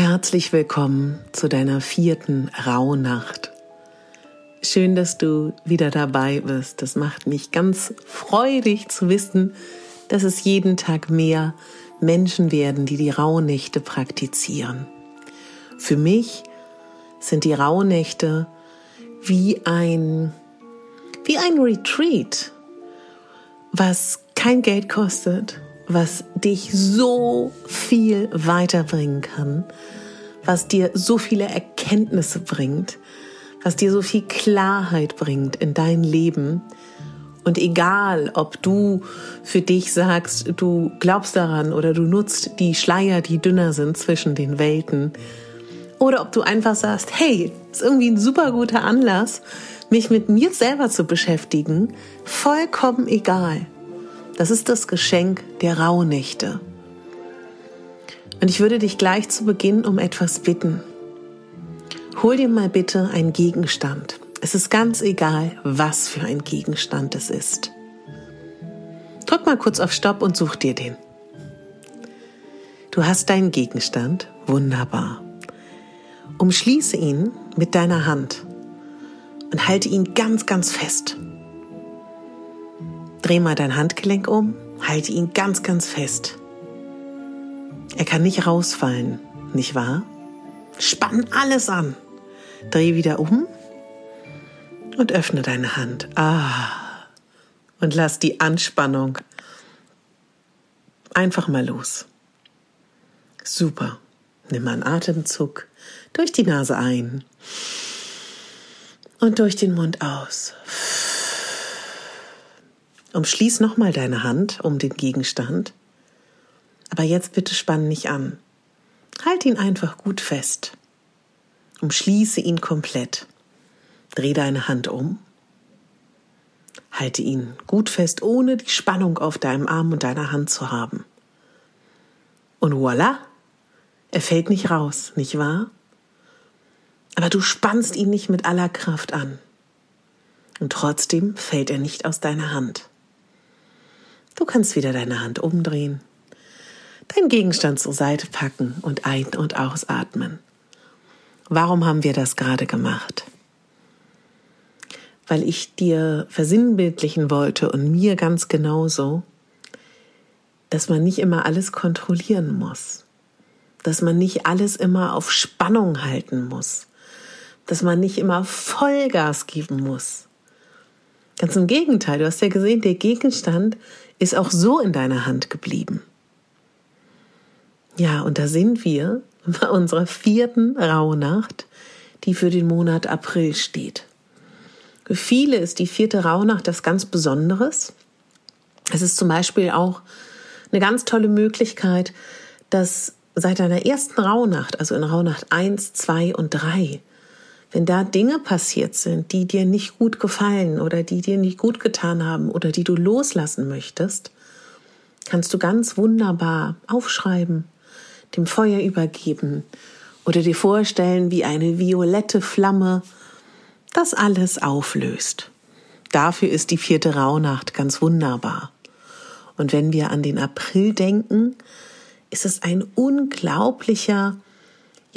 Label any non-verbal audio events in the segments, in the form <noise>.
Herzlich willkommen zu deiner vierten Rauhnacht. Schön, dass du wieder dabei bist. Das macht mich ganz freudig zu wissen, dass es jeden Tag mehr Menschen werden, die die Rauhnächte praktizieren. Für mich sind die Rauhnächte wie ein, wie ein Retreat, was kein Geld kostet, was dich so viel weiterbringen kann, was dir so viele Erkenntnisse bringt, was dir so viel Klarheit bringt in dein Leben. Und egal, ob du für dich sagst, du glaubst daran oder du nutzt die Schleier, die dünner sind zwischen den Welten, oder ob du einfach sagst, hey, ist irgendwie ein super guter Anlass, mich mit mir selber zu beschäftigen, vollkommen egal. Das ist das Geschenk der Rauhnächte. Und ich würde dich gleich zu Beginn um etwas bitten. Hol dir mal bitte einen Gegenstand. Es ist ganz egal, was für ein Gegenstand es ist. Drück mal kurz auf Stopp und such dir den. Du hast deinen Gegenstand. Wunderbar. Umschließe ihn mit deiner Hand und halte ihn ganz, ganz fest. Dreh mal dein Handgelenk um, halte ihn ganz, ganz fest. Er kann nicht rausfallen, nicht wahr? Spann alles an. Dreh wieder um und öffne deine Hand. Ah. Und lass die Anspannung einfach mal los. Super. Nimm mal einen Atemzug durch die Nase ein und durch den Mund aus. Umschließ nochmal deine Hand um den Gegenstand. Aber jetzt bitte spann nicht an. Halt ihn einfach gut fest. Umschließe ihn komplett. Dreh deine Hand um. Halte ihn gut fest, ohne die Spannung auf deinem Arm und deiner Hand zu haben. Und voilà, er fällt nicht raus, nicht wahr? Aber du spannst ihn nicht mit aller Kraft an. Und trotzdem fällt er nicht aus deiner Hand. Du kannst wieder deine Hand umdrehen, deinen Gegenstand zur Seite packen und ein- und ausatmen. Warum haben wir das gerade gemacht? Weil ich dir versinnbildlichen wollte und mir ganz genauso, dass man nicht immer alles kontrollieren muss, dass man nicht alles immer auf Spannung halten muss, dass man nicht immer Vollgas geben muss. Ganz im Gegenteil, du hast ja gesehen, der Gegenstand ist auch so in deiner Hand geblieben. Ja, und da sind wir bei unserer vierten Rauhnacht, die für den Monat April steht. Für viele ist die vierte Rauhnacht das ganz Besonderes. Es ist zum Beispiel auch eine ganz tolle Möglichkeit, dass seit deiner ersten Rauhnacht, also in Rauhnacht 1, 2 und 3, wenn da Dinge passiert sind, die dir nicht gut gefallen oder die dir nicht gut getan haben oder die du loslassen möchtest, kannst du ganz wunderbar aufschreiben, dem Feuer übergeben oder dir vorstellen, wie eine violette Flamme das alles auflöst. Dafür ist die vierte Rauhnacht ganz wunderbar. Und wenn wir an den April denken, ist es ein unglaublicher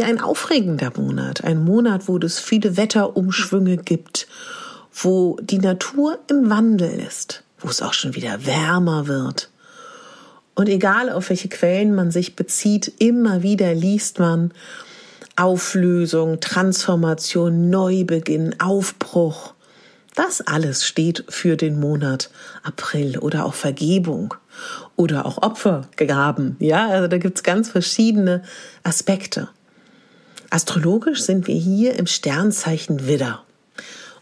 ja ein aufregender Monat, ein Monat, wo es viele Wetterumschwünge gibt, wo die Natur im Wandel ist, wo es auch schon wieder wärmer wird. Und egal auf welche Quellen man sich bezieht, immer wieder liest man Auflösung, Transformation, Neubeginn, Aufbruch. Das alles steht für den Monat April oder auch Vergebung oder auch Opfergaben. Ja, also da gibt's ganz verschiedene Aspekte. Astrologisch sind wir hier im Sternzeichen Widder.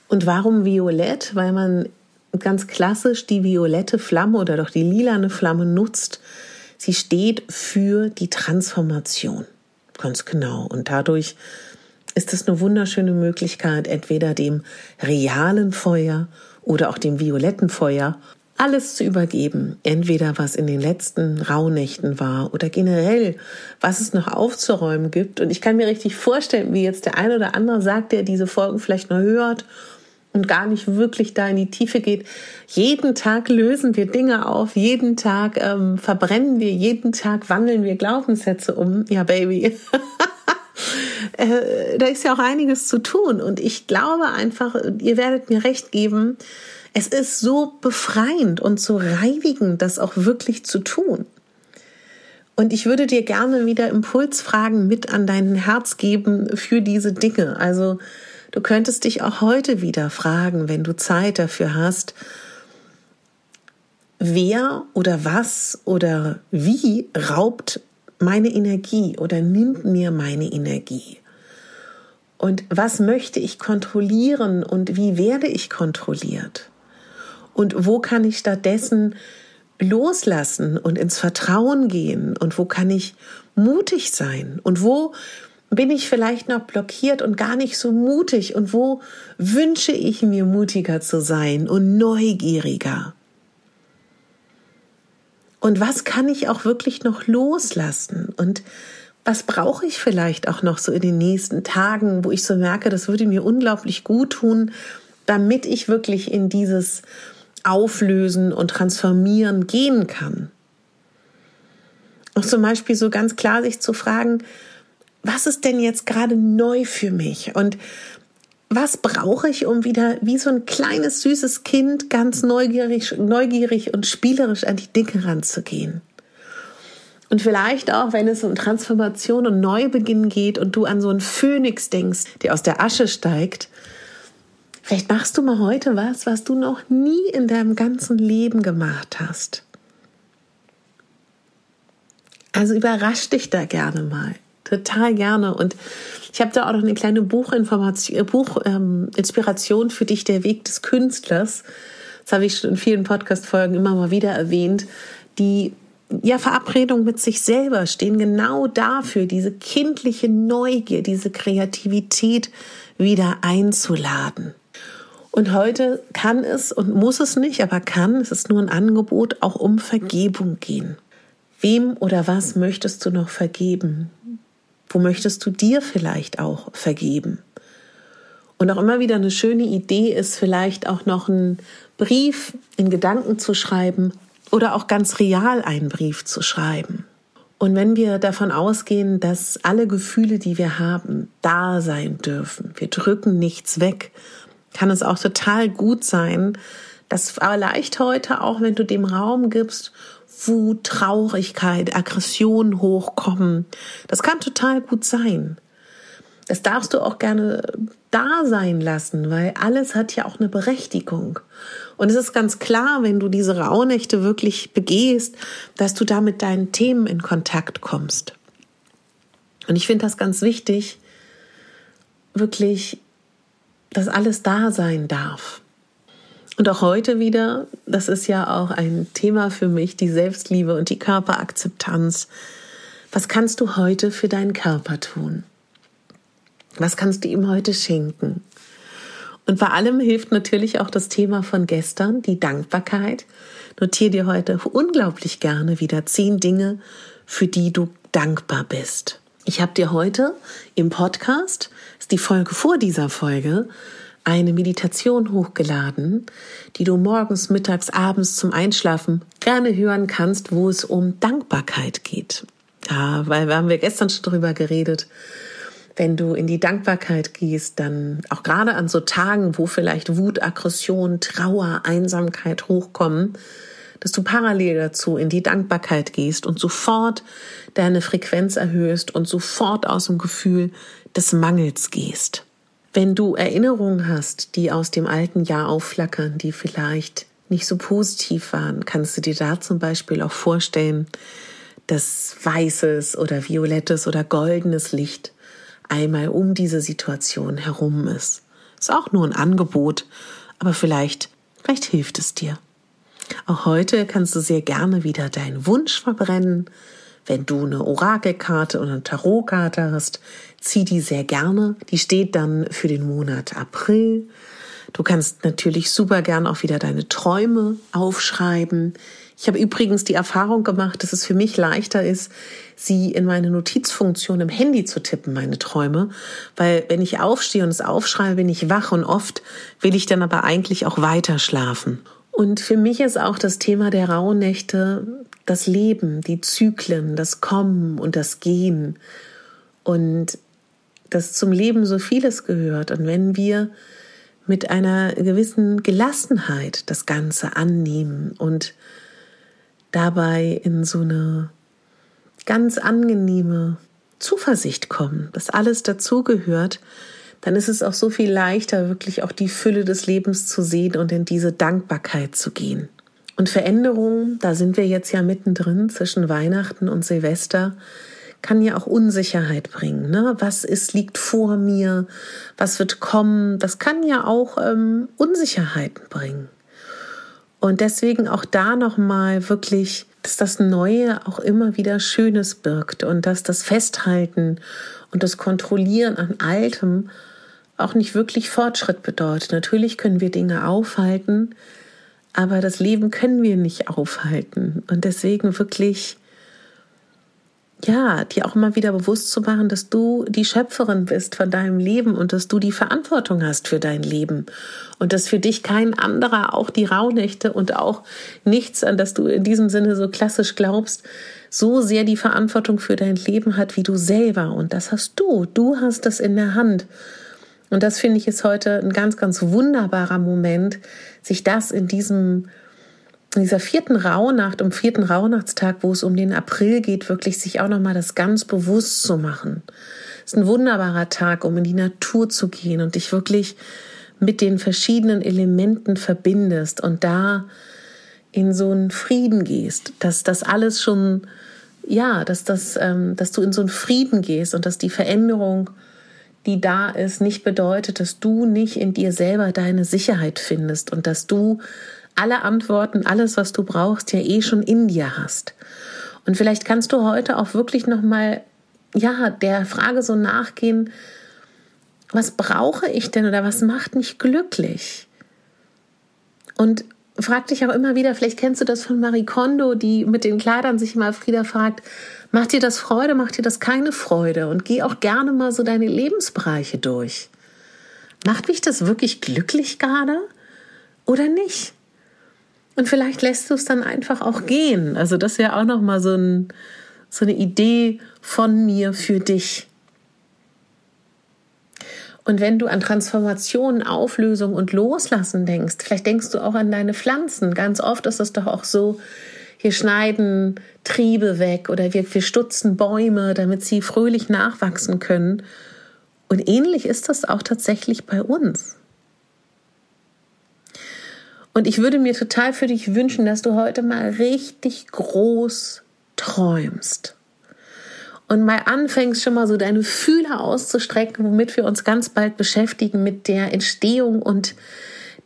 Und warum violett? Weil man ganz klassisch die violette Flamme oder doch die lilane Flamme nutzt, Sie steht für die Transformation. Ganz genau. Und dadurch ist es eine wunderschöne Möglichkeit, entweder dem realen Feuer oder auch dem violetten Feuer alles zu übergeben. Entweder was in den letzten Rauhnächten war oder generell, was es noch aufzuräumen gibt. Und ich kann mir richtig vorstellen, wie jetzt der eine oder andere sagt, der diese Folgen vielleicht nur hört und gar nicht wirklich da in die Tiefe geht. Jeden Tag lösen wir Dinge auf, jeden Tag ähm, verbrennen wir, jeden Tag wandeln wir Glaubenssätze um. Ja, Baby. <laughs> äh, da ist ja auch einiges zu tun. Und ich glaube einfach, ihr werdet mir recht geben, es ist so befreiend und so reinigend, das auch wirklich zu tun. Und ich würde dir gerne wieder Impulsfragen mit an dein Herz geben für diese Dinge. Also du könntest dich auch heute wieder fragen, wenn du Zeit dafür hast, wer oder was oder wie raubt meine Energie oder nimmt mir meine Energie? Und was möchte ich kontrollieren und wie werde ich kontrolliert? Und wo kann ich stattdessen loslassen und ins Vertrauen gehen? Und wo kann ich mutig sein? Und wo bin ich vielleicht noch blockiert und gar nicht so mutig? Und wo wünsche ich mir mutiger zu sein und neugieriger? Und was kann ich auch wirklich noch loslassen? Und was brauche ich vielleicht auch noch so in den nächsten Tagen, wo ich so merke, das würde mir unglaublich gut tun, damit ich wirklich in dieses Auflösen und Transformieren gehen kann. Auch zum Beispiel so ganz klar sich zu fragen, was ist denn jetzt gerade neu für mich? Und was brauche ich, um wieder wie so ein kleines süßes Kind ganz neugierig, neugierig und spielerisch an die Dinge ranzugehen? Und vielleicht auch, wenn es um Transformation und Neubeginn geht und du an so einen Phönix denkst, der aus der Asche steigt, vielleicht machst du mal heute was, was du noch nie in deinem ganzen Leben gemacht hast. Also überrasch dich da gerne mal. Total gerne. Und ich habe da auch noch eine kleine Buchinformation, Buchinspiration ähm, für dich, der Weg des Künstlers. Das habe ich schon in vielen Podcast-Folgen immer mal wieder erwähnt, die ja, Verabredung mit sich selber stehen genau dafür, diese kindliche Neugier, diese Kreativität wieder einzuladen. Und heute kann es und muss es nicht, aber kann, es ist nur ein Angebot, auch um Vergebung gehen. Wem oder was möchtest du noch vergeben? Wo möchtest du dir vielleicht auch vergeben? Und auch immer wieder eine schöne Idee ist vielleicht auch noch einen Brief in Gedanken zu schreiben oder auch ganz real einen Brief zu schreiben. Und wenn wir davon ausgehen, dass alle Gefühle, die wir haben, da sein dürfen, wir drücken nichts weg, kann es auch total gut sein, dass vielleicht heute auch, wenn du dem Raum gibst, Wut, Traurigkeit, Aggression hochkommen. Das kann total gut sein. Das darfst du auch gerne da sein lassen, weil alles hat ja auch eine Berechtigung. Und es ist ganz klar, wenn du diese Rauhnächte wirklich begehst, dass du da mit deinen Themen in Kontakt kommst. Und ich finde das ganz wichtig, wirklich, dass alles da sein darf. Und auch heute wieder, das ist ja auch ein Thema für mich, die Selbstliebe und die Körperakzeptanz. Was kannst du heute für deinen Körper tun? Was kannst du ihm heute schenken? Und bei allem hilft natürlich auch das Thema von gestern, die Dankbarkeit. Notier dir heute unglaublich gerne wieder zehn Dinge, für die du dankbar bist. Ich habe dir heute im Podcast, ist die Folge vor dieser Folge, eine Meditation hochgeladen, die du morgens, mittags, abends zum Einschlafen gerne hören kannst, wo es um Dankbarkeit geht. Ja, weil wir haben wir gestern schon drüber geredet wenn du in die Dankbarkeit gehst, dann auch gerade an so Tagen, wo vielleicht Wut, Aggression, Trauer, Einsamkeit hochkommen, dass du parallel dazu in die Dankbarkeit gehst und sofort deine Frequenz erhöhst und sofort aus dem Gefühl des Mangels gehst. Wenn du Erinnerungen hast, die aus dem alten Jahr aufflackern, die vielleicht nicht so positiv waren, kannst du dir da zum Beispiel auch vorstellen, dass weißes oder violettes oder goldenes Licht einmal um diese Situation herum ist. Ist auch nur ein Angebot, aber vielleicht, vielleicht hilft es dir. Auch heute kannst du sehr gerne wieder deinen Wunsch verbrennen. Wenn du eine Orakelkarte oder eine Tarotkarte hast, zieh die sehr gerne. Die steht dann für den Monat April. Du kannst natürlich super gern auch wieder deine Träume aufschreiben. Ich habe übrigens die Erfahrung gemacht, dass es für mich leichter ist, sie in meine Notizfunktion im Handy zu tippen, meine Träume. Weil wenn ich aufstehe und es aufschreibe, bin ich wach und oft will ich dann aber eigentlich auch weiter schlafen. Und für mich ist auch das Thema der Rauhnächte das Leben, die Zyklen, das Kommen und das Gehen. Und dass zum Leben so vieles gehört. Und wenn wir mit einer gewissen Gelassenheit das Ganze annehmen und dabei in so eine ganz angenehme Zuversicht kommen, dass alles dazugehört, dann ist es auch so viel leichter, wirklich auch die Fülle des Lebens zu sehen und in diese Dankbarkeit zu gehen. Und Veränderungen, da sind wir jetzt ja mittendrin zwischen Weihnachten und Silvester, kann ja auch Unsicherheit bringen. Ne? Was ist, liegt vor mir? Was wird kommen? Das kann ja auch ähm, Unsicherheiten bringen. Und deswegen auch da nochmal wirklich, dass das Neue auch immer wieder Schönes birgt und dass das Festhalten und das Kontrollieren an Altem auch nicht wirklich Fortschritt bedeutet. Natürlich können wir Dinge aufhalten, aber das Leben können wir nicht aufhalten. Und deswegen wirklich ja, dir auch immer wieder bewusst zu machen, dass du die Schöpferin bist von deinem Leben und dass du die Verantwortung hast für dein Leben und dass für dich kein anderer auch die Rauhnächte und auch nichts, an das du in diesem Sinne so klassisch glaubst, so sehr die Verantwortung für dein Leben hat wie du selber und das hast du. Du hast das in der Hand. Und das finde ich ist heute ein ganz, ganz wunderbarer Moment, sich das in diesem in dieser vierten Rauhnacht, um vierten Rauhnachtstag, wo es um den April geht, wirklich sich auch nochmal das ganz bewusst zu machen. Es ist ein wunderbarer Tag, um in die Natur zu gehen und dich wirklich mit den verschiedenen Elementen verbindest und da in so einen Frieden gehst, dass das alles schon, ja, dass das, ähm, dass du in so einen Frieden gehst und dass die Veränderung, die da ist, nicht bedeutet, dass du nicht in dir selber deine Sicherheit findest und dass du alle Antworten, alles, was du brauchst, ja eh schon in dir hast. Und vielleicht kannst du heute auch wirklich noch mal ja, der Frage so nachgehen, was brauche ich denn oder was macht mich glücklich? Und frag dich auch immer wieder, vielleicht kennst du das von Marie Kondo, die mit den Kleidern sich immer Frieda fragt, macht dir das Freude, macht dir das keine Freude? Und geh auch gerne mal so deine Lebensbereiche durch. Macht mich das wirklich glücklich gerade oder nicht? Und vielleicht lässt du es dann einfach auch gehen. Also das ja auch noch mal so, ein, so eine Idee von mir für dich. Und wenn du an Transformation, Auflösung und Loslassen denkst, vielleicht denkst du auch an deine Pflanzen. Ganz oft ist es doch auch so, wir schneiden Triebe weg oder wir, wir stutzen Bäume, damit sie fröhlich nachwachsen können. Und ähnlich ist das auch tatsächlich bei uns. Und ich würde mir total für dich wünschen, dass du heute mal richtig groß träumst. Und mal anfängst schon mal so deine Fühler auszustrecken, womit wir uns ganz bald beschäftigen mit der Entstehung und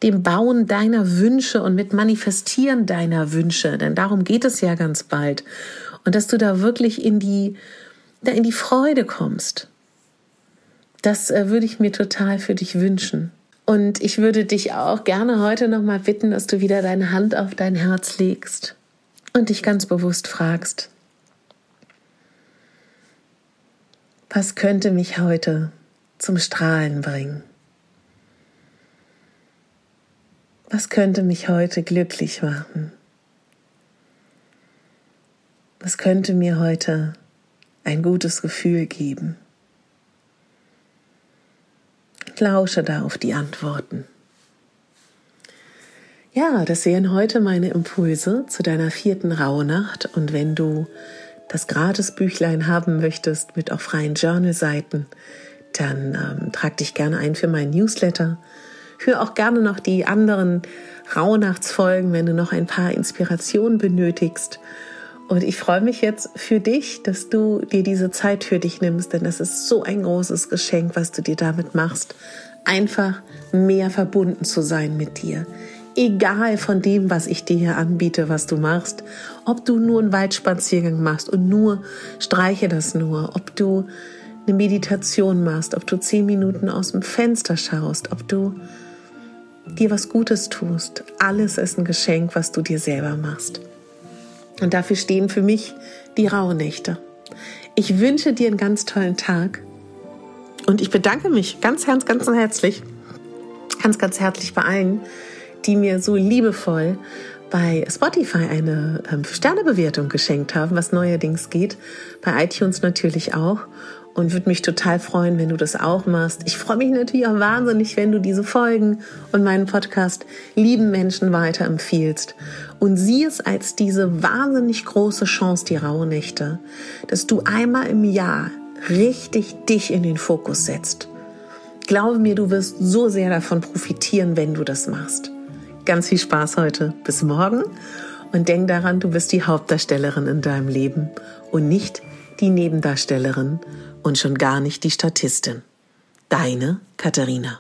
dem Bauen deiner Wünsche und mit Manifestieren deiner Wünsche. Denn darum geht es ja ganz bald. Und dass du da wirklich in die, da in die Freude kommst. Das äh, würde ich mir total für dich wünschen. Und ich würde dich auch gerne heute nochmal bitten, dass du wieder deine Hand auf dein Herz legst und dich ganz bewusst fragst, was könnte mich heute zum Strahlen bringen? Was könnte mich heute glücklich machen? Was könnte mir heute ein gutes Gefühl geben? lausche da auf die Antworten. Ja, das wären heute meine Impulse zu deiner vierten Rauhnacht. Und wenn du das Gratisbüchlein haben möchtest mit auch freien Journal-Seiten, dann ähm, trag dich gerne ein für meinen Newsletter. Hör auch gerne noch die anderen Rauhnachtsfolgen, wenn du noch ein paar Inspirationen benötigst. Und ich freue mich jetzt für dich, dass du dir diese Zeit für dich nimmst, denn das ist so ein großes Geschenk, was du dir damit machst. Einfach mehr verbunden zu sein mit dir, egal von dem, was ich dir hier anbiete, was du machst, ob du nur einen Waldspaziergang machst und nur streiche das nur, ob du eine Meditation machst, ob du zehn Minuten aus dem Fenster schaust, ob du dir was Gutes tust. Alles ist ein Geschenk, was du dir selber machst. Und dafür stehen für mich die Rauhnächte. Ich wünsche dir einen ganz tollen Tag und ich bedanke mich ganz, ganz, ganz herzlich, ganz, ganz herzlich bei allen, die mir so liebevoll bei Spotify eine ähm, Sternebewertung geschenkt haben, was neuerdings geht, bei iTunes natürlich auch und würde mich total freuen, wenn du das auch machst. Ich freue mich natürlich auch wahnsinnig, wenn du diese Folgen und meinen Podcast lieben Menschen weiterempfiehlst und sieh es als diese wahnsinnig große Chance, die Rauhnächte, dass du einmal im Jahr richtig dich in den Fokus setzt. Glaube mir, du wirst so sehr davon profitieren, wenn du das machst. Ganz viel Spaß heute. Bis morgen. Und denk daran, du bist die Hauptdarstellerin in deinem Leben und nicht die Nebendarstellerin und schon gar nicht die Statistin. Deine Katharina.